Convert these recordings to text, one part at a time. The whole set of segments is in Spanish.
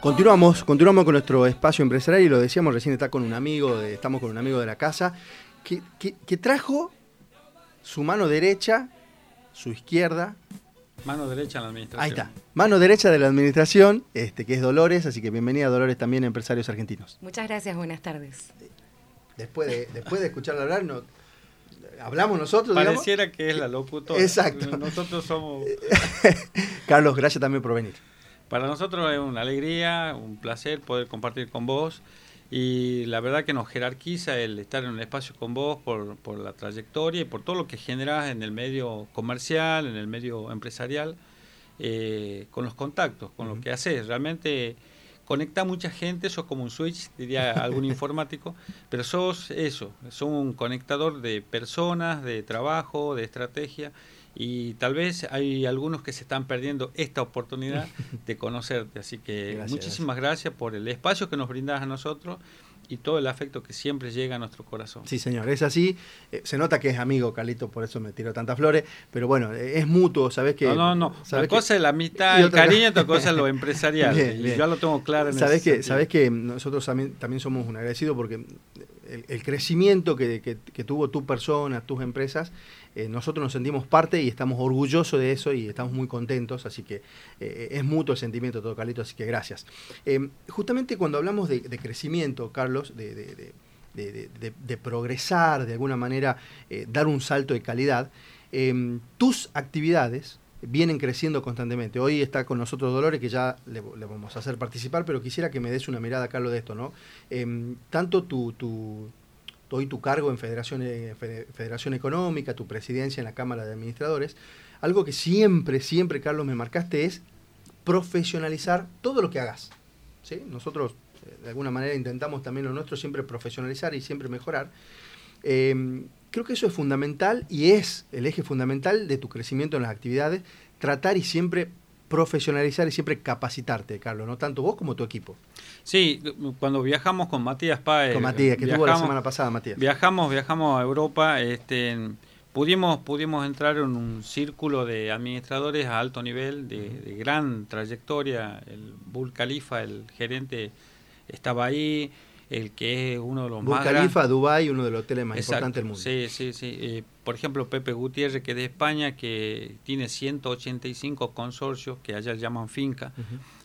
Continuamos, continuamos con nuestro espacio empresarial y lo decíamos recién, está con un amigo, de- estamos con un amigo de la casa, que, que- que trajo su mano derecha, su izquierda, Mano derecha en la administración. ahí está, mano derecha de la administración, este, que es Dolores, así que bienvenida Dolores también a Empresarios Argentinos. Muchas gracias, buenas tardes. Después de, después de escucharla hablar, no, hablamos nosotros, digamos. Pareciera que es la locutora. Exacto. Nosotros somos. Carlos, gracias también por venir. Para nosotros es una alegría, un placer poder compartir con vos. Y la verdad que nos jerarquiza el estar en un espacio con vos por, por la trayectoria y por todo lo que generás en el medio comercial, en el medio empresarial, eh, con los contactos, con lo que haces. Realmente conecta mucha gente, sos como un switch, diría algún informático, pero sos eso, sos un conectador de personas, de trabajo, de estrategia. Y tal vez hay algunos que se están perdiendo esta oportunidad de conocerte. Así que Gracias, muchísimas gracias. por el espacio que nos brindas a nosotros y todo el afecto que siempre llega a nuestro corazón. Sí, señor, es así. Eh, se nota que es amigo, Carlito, por eso me tiró tantas flores, pero bueno, eh, es mutuo, ¿sabes qué? no, no, no. ¿sabés Una que- cosa es la amistad, el cariño, otra cosa es lo empresarial. Bien, y bien. yo lo tengo claro en Sabes que, sentido. sabes que nosotros también, también somos un agradecido porque el, crecimiento que, tuvo tu persona, tus empresas, eh, nosotros nos sentimos parte y estamos orgullosos de eso y estamos muy contentos, así que eh, es mutuo el sentimiento todo, Carlito, así que gracias. Eh, justamente cuando hablamos de, crecimiento, Carlos, de, de- progresar, de alguna manera dar un salto de calidad, tus actividades vienen creciendo constantemente. Hoy está con nosotros Dolores, que ya le, vamos a hacer participar, pero quisiera que me des una mirada, Carlos, de esto, ¿no? Em, tanto tu, tu, hoy tu cargo en Federación, eh, Fede- Federación Económica, tu presidencia en la Cámara de Administradores, algo que siempre, siempre, Carlos, me marcaste es profesionalizar todo lo que hagas. ¿sí? Nosotros, eh, de alguna manera, intentamos también lo nuestro siempre profesionalizar y siempre mejorar. Eh, creo que eso es fundamental y es el eje fundamental de tu crecimiento en las actividades, tratar y siempre profesionalizar y siempre capacitarte, Carlos, no tanto vos como tu equipo. Sí, cuando viajamos con Matías Páez. con Matías, que tuvo la semana pasada, Matías. Viajamos, viajamos a Europa, este, pudimos, pudimos entrar en un círculo de administradores a alto nivel, de, de gran trayectoria. El Bull Khalifa, el gerente, estaba ahí, el que es uno de los Burj más Khalifa, grandes. Dubái, uno de los hoteles más Exacto, importantes del mundo. Sí, sí, sí. Eh, por ejemplo, Pepe Gutiérrez, que es de España, que tiene 185 consorcios, que allá llaman finca,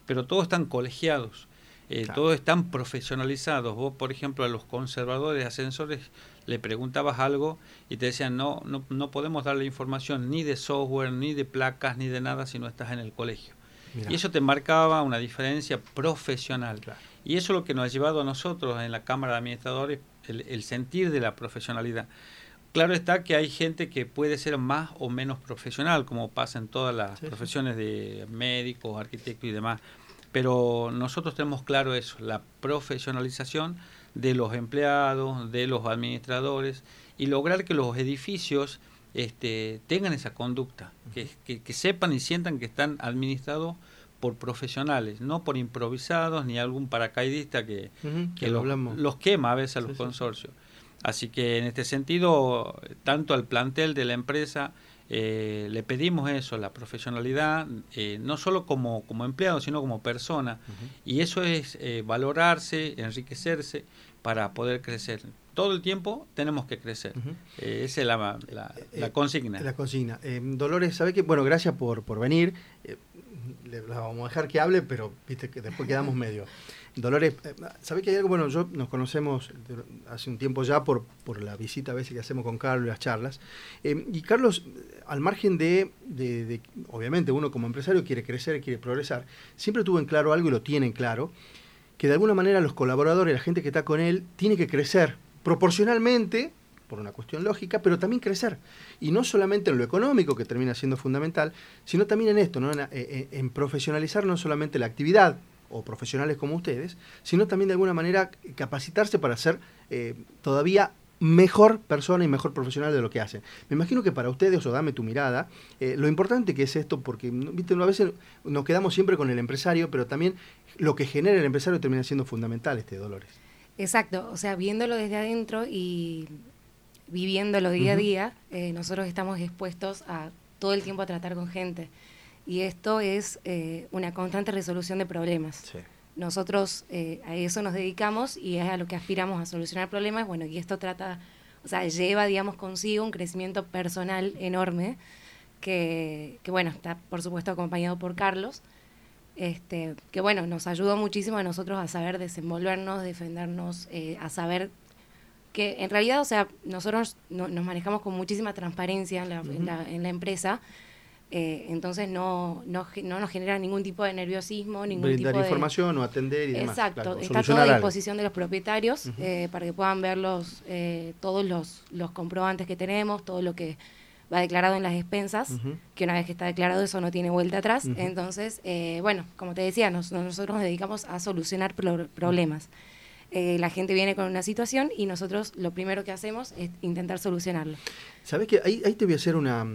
pero todos están colegiados, eh, Claro. todos están profesionalizados. Vos, por ejemplo, a los conservadores ascensores le preguntabas algo y te decían, no, no, no podemos darle información ni de software, ni de placas, ni de nada si no estás en el colegio. Mirá. Y eso te marcaba una diferencia profesional. Claro. Y eso es lo que nos ha llevado a nosotros en la Cámara de Administradores, el, el sentir de la profesionalidad. Claro está que hay gente que puede ser más o menos profesional, como pasa en todas las Sí, profesiones de médicos, arquitectos y demás. Pero nosotros tenemos claro eso, la profesionalización de los empleados, de los administradores y lograr que los edificios este, tengan esa conducta, que, que- que sepan y sientan que están administrados por profesionales, no por improvisados ni algún paracaidista que, que lo los, quema a veces a los Sí, consorcios. Así que en este sentido, tanto al plantel de la empresa, eh, le pedimos eso, la profesionalidad, eh, no solo como, como empleado, sino como persona. Y eso es eh, valorarse, enriquecerse para poder crecer. Todo el tiempo tenemos que crecer. Esa es la, la- la consigna. La consigna. Dolores, ¿sabe qué? Bueno, gracias por, por venir. Le vamos a dejar que hable, pero viste que después quedamos medio. Dolores, eh, ¿sabe que hay algo? Bueno, yo nos conocemos hace un tiempo ya por, por la visita a veces que hacemos con Carlos y las charlas. Eh, y Carlos, al margen de, de- de- obviamente uno como empresario quiere crecer, quiere progresar, siempre tuvo en claro algo y lo tiene en claro, que de alguna manera los colaboradores, la gente que está con él, tiene que crecer proporcionalmente, por una cuestión lógica, pero también crecer. Y no solamente en lo económico, que termina siendo fundamental, sino también en esto, ¿no? en, en- profesionalizar no solamente la actividad, o profesionales como ustedes, sino también de alguna manera capacitarse para ser eh, todavía mejor persona y mejor profesional de lo que hacen. Me imagino que para ustedes, o dame tu mirada, eh, lo importante que es esto, porque. ¿viste? a veces nos quedamos siempre con el empresario, pero también lo que genera el empresario termina siendo fundamental, este Dolores. Exacto, o sea, viéndolo desde adentro y viviéndolo día a día, eh, nosotros estamos expuestos a todo el tiempo a tratar con gente. Y esto es eh, una constante resolución de problemas. nosotros a eso nos dedicamos y es a lo que aspiramos a solucionar problemas. Bueno, y esto trata, o sea, lleva, digamos, consigo un crecimiento personal enorme que, que bueno, está por supuesto acompañado por Carlos este, que bueno, nos ayudó muchísimo a nosotros a saber desenvolvernos, defendernos, eh, a saber que en realidad, o sea, nosotros nos manejamos con muchísima transparencia en la, en la, empresa, eh, entonces no, no, no, nos genera ningún tipo de nerviosismo, ningún Brindar tipo de... información o atender y demás. Exacto, está todo a disposición de los propietarios eh, para que puedan ver los, todos los, los comprobantes que tenemos, todo lo que va declarado en las expensas, que una vez que está declarado eso no tiene vuelta atrás. Entonces, eh, bueno, como te decía, nosotros nos dedicamos a solucionar problemas. Eh, la gente viene con una situación y nosotros lo primero que hacemos es intentar solucionarlo. Sabes que ahí, ahí, te voy a hacer una...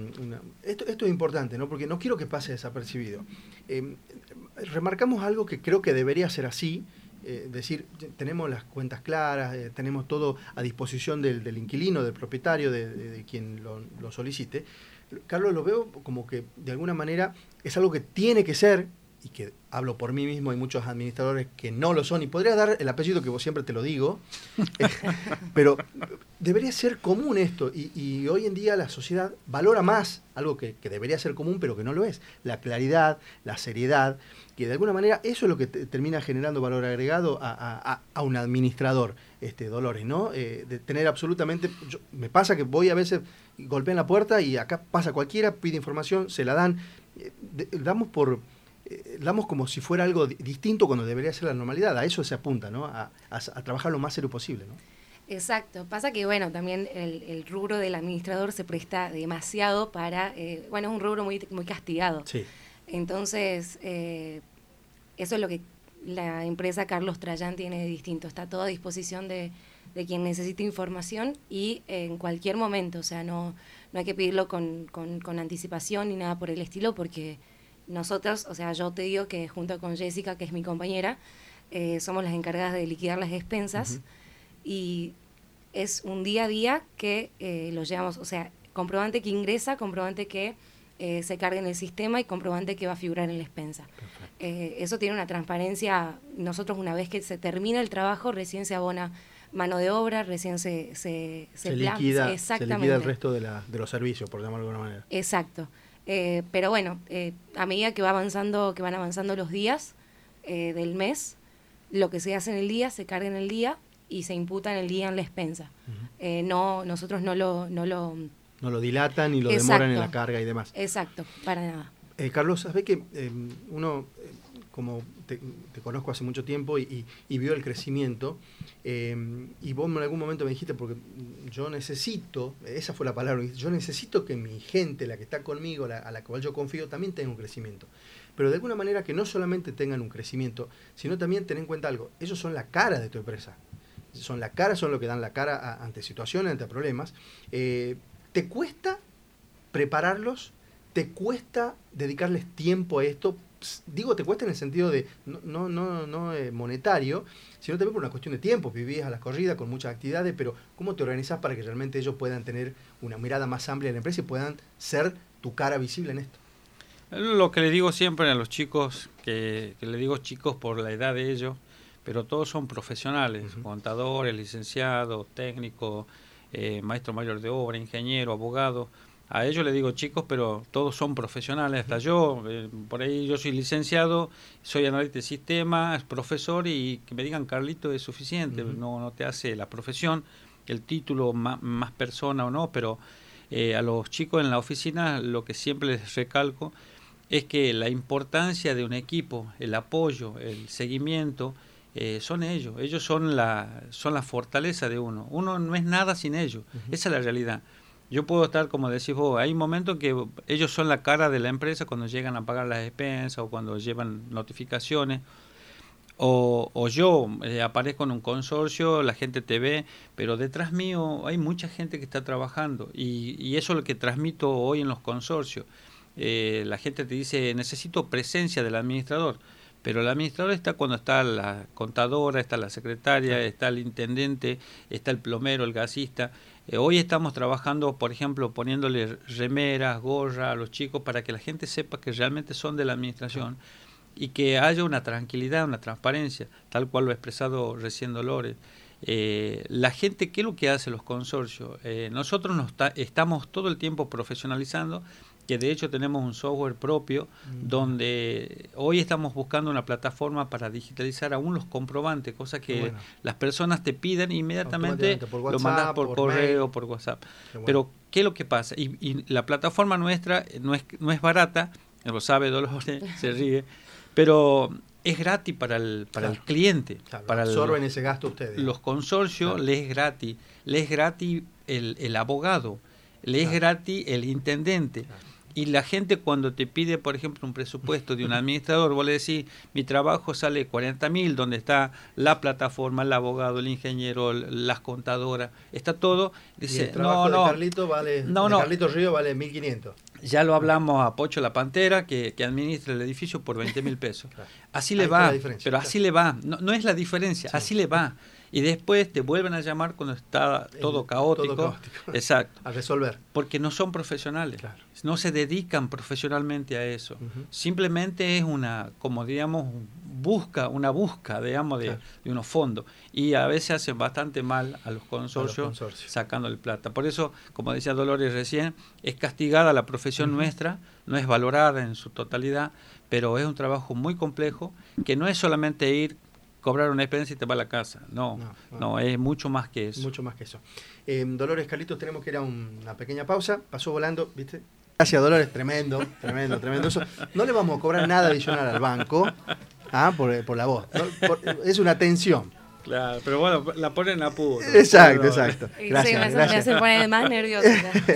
esto, esto, es importante, ¿no? Porque no quiero que pase desapercibido. Eh, remarcamos algo que creo que debería ser así, eh, decir, tenemos las cuentas claras, tenemos todo a disposición del, inquilino, del propietario, de, quien lo, solicite. Carlos, lo veo como que de alguna manera es algo que tiene que ser, y que hablo por mí mismo, hay muchos administradores que no lo son, y podría dar el apellido que vos siempre te lo digo, eh, pero debería ser común esto, y, hoy en día la sociedad valora más algo que, que, debería ser común, pero que no lo es, la claridad, la seriedad, que de alguna manera eso es lo que termina generando valor agregado a, un administrador, este, Dolores, ¿no? Eh, de tener absolutamente, me pasa que voy a veces, golpeo en la puerta y acá pasa cualquiera, pide información, se la dan, eh, damos por, eh, damos como si fuera algo distinto cuando debería ser la normalidad, a eso se apunta, ¿no? A, trabajar lo más serio posible, ¿no? Exacto, pasa que bueno, también el, rubro del administrador se presta demasiado para, bueno, es un rubro muy, muy castigado. Sí. Entonces, eh, eso es lo que la empresa Carlos Trayán tiene de distinto. Está todo a disposición de, quien necesite información y en cualquier momento. O sea, no, no hay que pedirlo con, con, anticipación ni nada por el estilo, porque nosotros, o sea, yo te digo que junto con Jessica, que es mi compañera, eh, somos las encargadas de liquidar las expensas y es un día a día que eh, lo llevamos, o sea, comprobante que ingresa, comprobante que eh, se cargue en el sistema y comprobante que va a figurar en la expensa. Eh, eso tiene una transparencia. Nosotros una vez que se termina el trabajo, recién se abona mano de obra, recién se, se, se, liquida, exactamente. el resto de, la, de los servicios, por llamarlo de alguna manera. Exacto. Eh, pero bueno, a medida que va avanzando, que van avanzando los días del mes, lo que se hace en el día se carga en el día y se imputa en el día en la expensa. no, nosotros no lo, no lo no lo dilatan y lo demoran en la carga y demás. Exacto, para nada. Eh, Carlos, ¿sabes que eh, uno, eh, como te, conozco hace mucho tiempo y, vio el crecimiento, y vos en algún momento me dijiste, porque yo necesito, esa fue la palabra, yo necesito que mi gente, la que está conmigo, a la cual yo confío, también tenga un crecimiento. Pero de alguna manera que no solamente tengan un crecimiento, sino también ten en cuenta algo, ellos son la cara de tu empresa. Son la cara, son lo que dan la cara ante situaciones, ante problemas. ¿Te cuesta prepararlos? ¿Te cuesta dedicarles tiempo a esto? Digo, te cuesta en el sentido de no, no, no, eh, monetario, sino también por una cuestión de tiempo. Vivís a la corrida con muchas actividades, pero ¿cómo te organizas para que realmente ellos puedan tener una mirada más amplia de la empresa y puedan ser tu cara visible en esto? Lo que le digo siempre a los chicos, que, le digo chicos por la edad de ellos, pero todos son profesionales, contadores, licenciados, técnicos, eh, maestro mayor de obra, ingeniero, abogado. A ellos le digo chicos, pero todos son profesionales, hasta yo, eh, por ahí yo soy licenciado, soy analista de sistemas, profesor y que me digan Carlito es suficiente, no, no te hace la profesión, el título más, persona o no, pero eh, a los chicos en la oficina lo que siempre les recalco es que la importancia de un equipo, el apoyo, el seguimiento, eh, son ellos, ellos son la, son la fortaleza de uno. Uno no es nada sin ellos, esa es la realidad. Yo puedo estar, como decís vos, hay momentos que ellos son la cara de la empresa cuando llegan a pagar las expensas o cuando llevan notificaciones. O, o yo eh, aparezco en un consorcio, la gente te ve, pero detrás mío hay mucha gente que está trabajando y, y eso es lo que transmito hoy en los consorcios. Eh, la gente te dice, necesito presencia del administrador pero el administrador está cuando está la contadora, está la secretaria, está el intendente, está el plomero, el gasista. Eh, hoy estamos trabajando, por ejemplo, poniéndole remeras, gorra a los chicos para que la gente sepa que realmente son de la administración y que haya una tranquilidad, una transparencia, tal cual lo ha expresado recién Dolores. Eh, la gente, ¿qué es lo que hace los consorcios? Eh, nosotros nos estamos todo el tiempo profesionalizando, que de hecho tenemos un software propio, mm. donde hoy estamos buscando una plataforma para digitalizar aún los comprobantes, cosa que las personas te piden inmediatamente, lo mandas por, correo, por WhatsApp. Pero, ¿qué es lo que pasa? Y, la plataforma nuestra no es, no es barata, lo sabe Dolores, se ríe, pero es gratis para el, para el cliente. para absorben ese gasto ustedes. Los consorcios les es gratis. Les es gratis el, el abogado. Les es gratis el intendente. Y la gente cuando te pide, por ejemplo, un presupuesto de un administrador, vos le decís, mi trabajo sale 40 mil, donde está la plataforma, el abogado, el ingeniero, las contadoras, está todo. Dice, no, no, Carlito vale, no, no. Carlito Río vale 1500. Ya lo hablamos a Pocho La Pantera, que, que administra el edificio por 20 mil pesos. Así le va, pero así le va. No, no es la diferencia, así le va y después te vuelven a llamar cuando está todo caótico. Exacto. A resolver. Porque no son profesionales. No se dedican profesionalmente a eso. Simplemente es una, como digamos, busca, una busca, digamos, de, unos fondos. Y a veces hacen bastante mal a los consorcios, sacando el plata. Por eso, como decía Dolores recién, es castigada la profesión nuestra, no es valorada en su totalidad, pero es un trabajo muy complejo que no es solamente ir cobrar una experiencia y te va a la casa. No, no, es mucho más que eso. Mucho más que eso. Eh, Dolores Carlitos, tenemos que ir a una pequeña pausa. Pasó volando, ¿viste? Gracias, Dolores, tremendo, tremendo, tremendo. Eso. No le vamos a cobrar nada adicional al banco ah, por, por la voz. es una tensión. Claro, pero bueno, la ponen a puro. Exacto, exacto. Gracias, sí, gracias. me hace poner más nerviosa.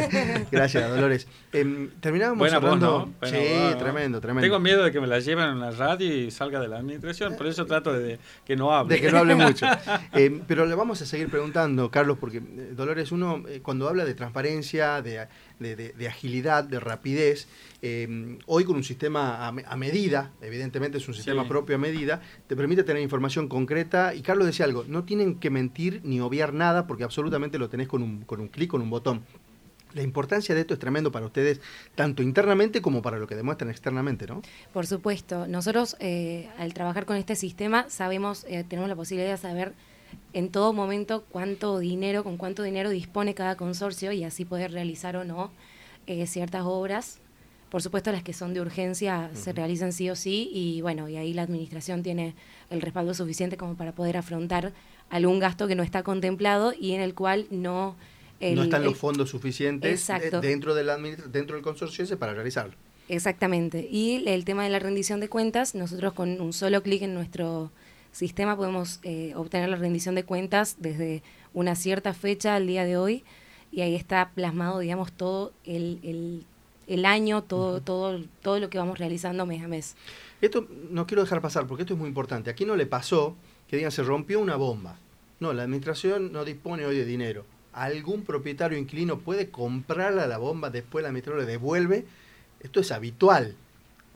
gracias, Dolores. Eh, terminábamos Buena hablando... sí, tremendo, tremendo. Tengo miedo de que me la lleven en la radio y salga de la administración, por eso trato de que no hable. De que no hable mucho. Eh, pero le vamos a seguir preguntando, Carlos, porque eh, Dolores, uno eh, cuando habla de transparencia, de de, agilidad, de rapidez. Eh, hoy con un sistema a, medida, evidentemente es un sistema propio a medida, te permite tener información concreta. Y Carlos decía algo, no tienen que mentir ni obviar nada porque absolutamente lo tenés con un, con un clic, con un botón. La importancia de esto es tremendo para ustedes, tanto internamente como para lo que demuestran externamente, ¿no? Por supuesto. Nosotros, eh, al trabajar con este sistema, sabemos, eh, tenemos la posibilidad de saber en todo momento cuánto dinero, con cuánto dinero dispone cada consorcio y así poder realizar o no eh, ciertas obras. Por supuesto, las que son de urgencia se realizan sí o sí y bueno, y ahí la administración tiene el respaldo suficiente como para poder afrontar algún gasto que no está contemplado y en el cual no... no están los fondos suficientes dentro, dentro del consorcio ese para realizarlo. Exactamente. Y el tema de la rendición de cuentas, nosotros con un solo clic en nuestro sistema podemos eh, obtener la rendición de cuentas desde una cierta fecha al día de hoy y ahí está plasmado, digamos, todo el, el, año, todo, todo, todo lo que vamos realizando mes a mes. Esto no quiero dejar pasar porque esto es muy importante. Aquí no le pasó que digan se rompió una bomba. No, la administración no dispone hoy de dinero. Algún propietario inquilino puede comprarle la bomba, después la administración le devuelve. Esto es habitual.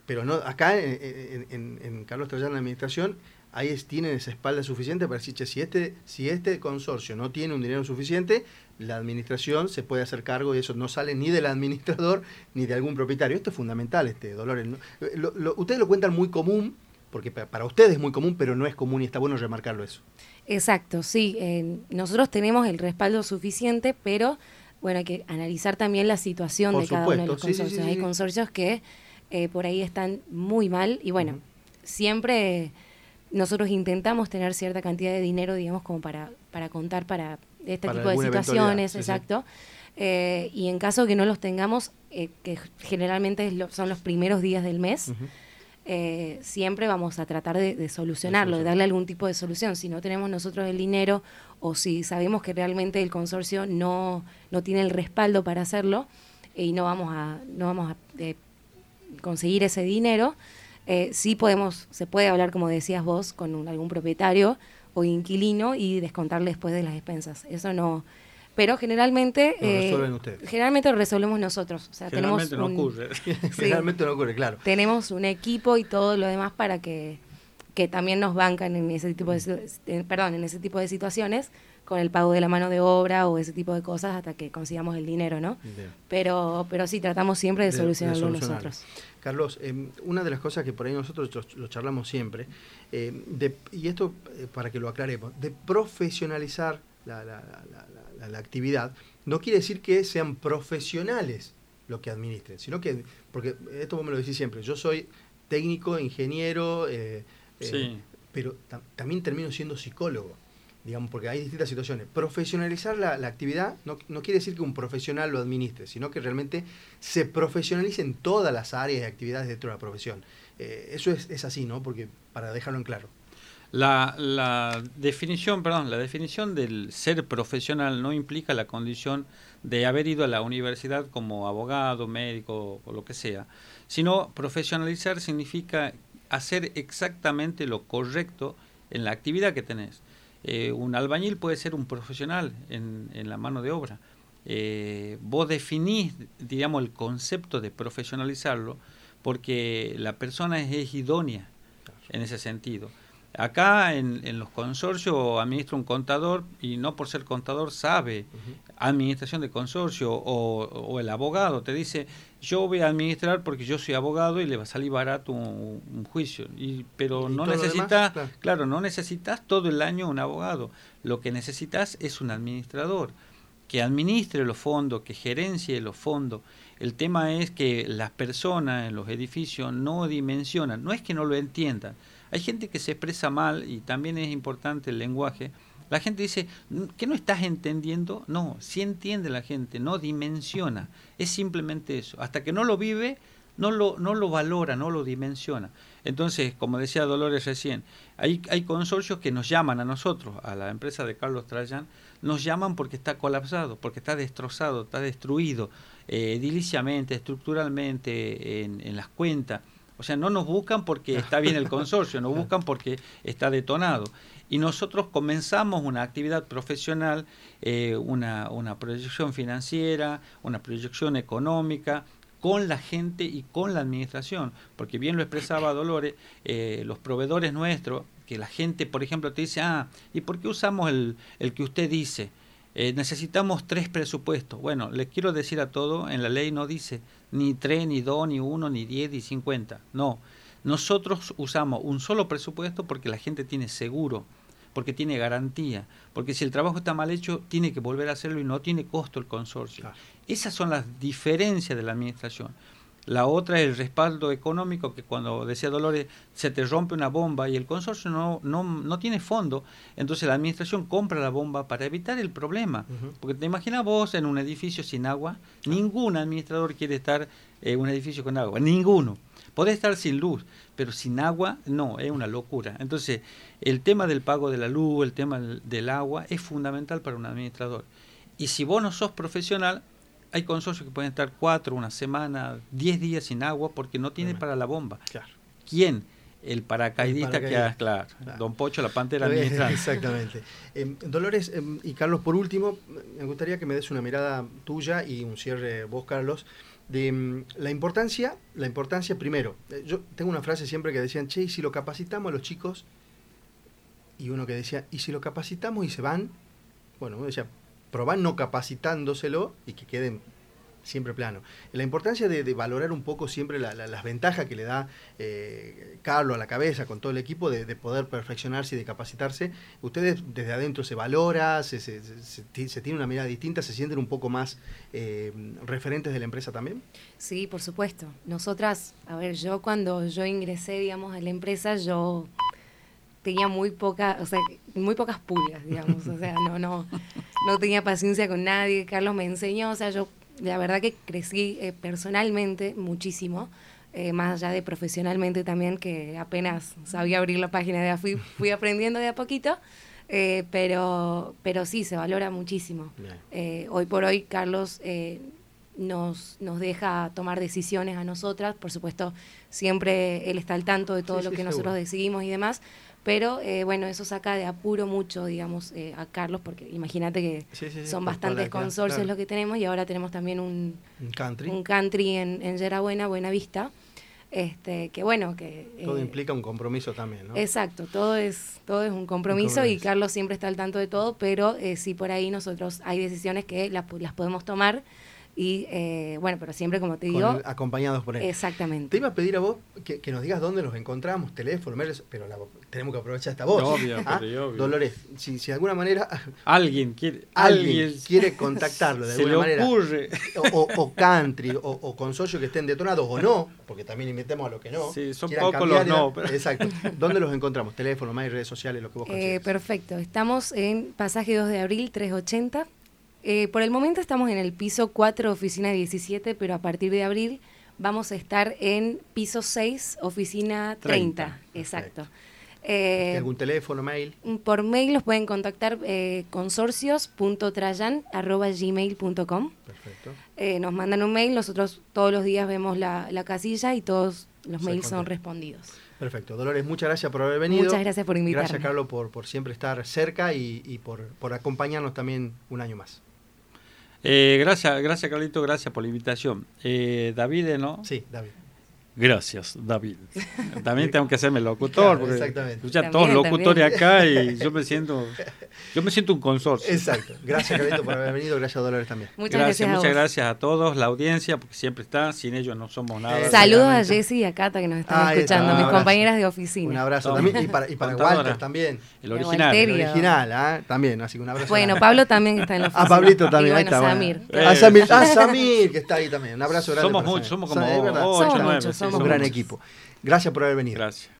Pero no, acá en, en, en Carlos la administración, ahí tienen esa espalda suficiente para decir, che, si este, si este consorcio no tiene un dinero suficiente, la administración se puede hacer cargo y eso no sale ni del administrador ni de algún propietario. Esto es fundamental, este Dolores. ustedes lo cuentan muy común, porque para ustedes es muy común, pero no es común y está bueno remarcarlo eso. Exacto, sí. Eh, nosotros tenemos el respaldo suficiente, pero bueno, hay que analizar también la situación de cada uno de los consorcios. hay consorcios que eh, por ahí están muy mal y bueno, siempre nosotros intentamos tener cierta cantidad de dinero, digamos, como para, para contar para este tipo de situaciones, exacto. Eh, y en caso que no los tengamos, eh, que generalmente son los primeros días del mes, eh, siempre vamos a tratar de, solucionarlo, de darle algún tipo de solución. Si no tenemos nosotros el dinero o si sabemos que realmente el consorcio no, no tiene el respaldo para hacerlo y no vamos a, no vamos a conseguir ese dinero, eh, sí podemos, se puede hablar, como decías vos, con algún propietario o inquilino y descontarle después de las expensas. Eso no. Pero generalmente. Lo eh, resuelven ustedes. Generalmente lo resolvemos nosotros. O sea, generalmente no ocurre. generalmente no ocurre, claro. Tenemos un equipo y todo lo demás para que que también nos bancan en ese tipo de, perdón, en ese tipo de situaciones con el pago de la mano de obra o ese tipo de cosas hasta que consigamos el dinero, ¿no? Pero, pero sí, tratamos siempre de, solucionarlo nosotros. Carlos, em, una de las cosas que por ahí nosotros lo, charlamos siempre, em, y esto eh, para que lo aclaremos, de profesionalizar la, la, actividad, no quiere decir que sean profesionales lo que administren, sino que, porque esto vos me lo decís siempre, yo soy técnico, ingeniero, eh, eh, pero también termino siendo psicólogo, digamos, porque hay distintas situaciones. Profesionalizar la, actividad no, quiere decir que un profesional lo administre, sino que realmente se profesionalice en todas las áreas y actividades dentro de la profesión. Eh, eso es, es así, ¿no? Porque para dejarlo en claro. La, la, definición, perdón, la definición del ser profesional no implica la condición de haber ido a la universidad como abogado, médico o lo que sea, sino profesionalizar significa hacer exactamente lo correcto en la actividad que tenés. Eh, un albañil puede ser un profesional en, en la mano de obra. Eh, vos definís, digamos, el concepto de profesionalizarlo porque la persona es idónea en ese sentido. Acá en, los consorcios administra un contador y no por ser contador sabe administración de consorcio o, el abogado. Te dice yo voy a administrar porque yo soy abogado y le va a salir barato un, juicio. Y pero no necesitas claro. no necesitas todo el año un abogado. Lo que necesitas es un administrador que administre los fondos que gerencie los fondos. El tema es que las personas en los edificios no dimensionan. No es que no lo entiendan hay gente que se expresa mal y también es importante el lenguaje. La gente dice, ¿qué no estás entendiendo? No, sí entiende la gente, no dimensiona. Es simplemente eso. Hasta que no lo vive, no lo, no lo valora, no lo dimensiona. Entonces, como decía Dolores recién, hay, hay consorcios que nos llaman a nosotros, a la empresa de Carlos Trajan, nos llaman porque está colapsado, porque está destrozado, está destruido eh, ediliciamente, estructuralmente, en, en las cuentas. O sea, no nos buscan porque está bien el consorcio, nos buscan porque está detonado. Y nosotros comenzamos una actividad profesional, eh, una, una proyección financiera, una proyección económica, con la gente y con la administración, porque bien lo expresaba Dolores, eh, los proveedores nuestros, que la gente, por ejemplo, te dice, ah, ¿y por qué usamos el, el que usted dice? Eh, necesitamos tres presupuestos. Bueno, les quiero decir a todo, en la ley no dice ni tres, ni dos, ni uno, ni diez, ni cincuenta. No, nosotros usamos un solo presupuesto porque la gente tiene seguro, porque tiene garantía, porque si el trabajo está mal hecho, tiene que volver a hacerlo y no tiene costo el consorcio. Esas son las diferencias de la administración. La otra es el respaldo económico, que cuando decía Dolores, se te rompe una bomba y el consorcio no, no, no tiene fondo, entonces la administración compra la bomba para evitar el problema. Porque te imaginas vos en un edificio sin agua, ningún administrador quiere estar en un edificio con agua, ninguno. Podés estar sin luz, pero sin agua no, es una locura. Entonces, el tema del pago de la luz, el tema del agua es fundamental para un administrador. Y si vos no sos profesional, hay consorcios que pueden estar cuatro, una semana, diez días sin agua porque no tiene para la bomba. Claro. ¿Quién? El paracaidista, que ha, claro, Don Pocho, la pantera Exactamente. Em, Dolores em, y Carlos, por último, me gustaría que me des una mirada tuya y un cierre vos, Carlos, de em, la importancia, la importancia primero. Eh, yo tengo una frase siempre que decían, che, y si lo capacitamos a los chicos, y uno que decía, y si lo capacitamos y se van, bueno, uno decía, probar no capacitándoselo y que queden siempre plano. La importancia de, valorar un poco siempre las ventajas que le da eh, Carlos a la cabeza con todo el equipo de, poder perfeccionarse y de capacitarse. Ustedes desde adentro se valora, se, se, tiene una mirada distinta, se sienten un poco más eh, referentes de la empresa también. Sí, por supuesto. Nosotras, a ver, yo cuando yo ingresé, digamos, a la empresa, yo tenía muy poca, o sea, muy pocas pulgas, digamos, o sea, no, no, no tenía paciencia con nadie, Carlos me enseñó, o sea, yo la verdad que crecí eh, personalmente muchísimo, eh, más allá de profesionalmente también, que apenas sabía abrir la página de fui, fui aprendiendo de a poquito, eh, pero, pero sí, se valora muchísimo. hoy por hoy, Carlos nos, nos deja tomar decisiones a nosotras, por supuesto, siempre él está al tanto de todo lo que nosotros decidimos y demás, pero eh, bueno, eso saca de apuro mucho, digamos, eh, a Carlos, porque imagínate que son bastantes consorcios los que tenemos y ahora tenemos también un, country, un country en, en Yerabuena, Buena Vista. Este, que bueno, que... Todo eh, implica un compromiso también, ¿no? Exacto, todo es, todo es un compromiso, y Carlos siempre está al tanto de todo, pero eh, sí por ahí nosotros hay decisiones que las, las podemos tomar y eh, bueno, pero siempre como te digo... acompañados por él. Exactamente. Te iba a pedir a vos que, nos digas dónde los encontramos, teléfono, pero tenemos que aprovechar esta voz. Obvio, ¿Ah? Dolores, si, si de alguna manera... Alguien quiere... Alguien, quiere contactarlo de alguna manera. Ocurre. O, o, country, o, o consorcio que estén detonados o no, porque también invitemos a los que no. Sí, son pocos los no. Exacto. ¿Dónde los encontramos? Teléfono, más redes sociales, lo que vos eh, Perfecto. Estamos en Pasaje 2 de Abril 380 eh, por el momento estamos en el piso 4, oficina 17, pero a partir de abril vamos a estar en piso 6, oficina 30. Exacto. Eh, ¿Algún teléfono, mail? Por mail los pueden contactar eh, consorcios.trayan.gmail.com. Perfecto. Eh, nos mandan un mail, nosotros todos los días vemos la, casilla y todos los mails son respondidos. Perfecto. Dolores, muchas gracias por haber venido. Muchas gracias por invitarme. Gracias, Carlos, por, por siempre estar cerca y, por, por acompañarnos también un año más. Eh, gracias, gracias Carlito, gracias por la invitación. Eh, David, ¿no? Sí, David. Gracias, David. También tengo que hacerme locutor, porque exactamente. todos los locutores acá y yo me siento yo me siento un consorcio. Exacto. Gracias, Carlito, por haber venido. Gracias, Dolores, también. Muchas gracias. muchas gracias a todos, la audiencia, porque siempre está. Sin ellos no somos nada. Saludos a Jessy y a Cata que nos están escuchando, mis compañeras de oficina. Un abrazo también. Y para, y para Walter también. El original. El original, ¿eh? también. Así que un abrazo. Bueno, Pablo también está en la ah, oficina. Ah, Pablito también. ahí está. Samir. Ah, Samir. Ah, Samir, que está ahí también. Un abrazo grande. Somos muchos, somos como 8 o 9. Un gran equipo. Gracias por haber venido. Gracias.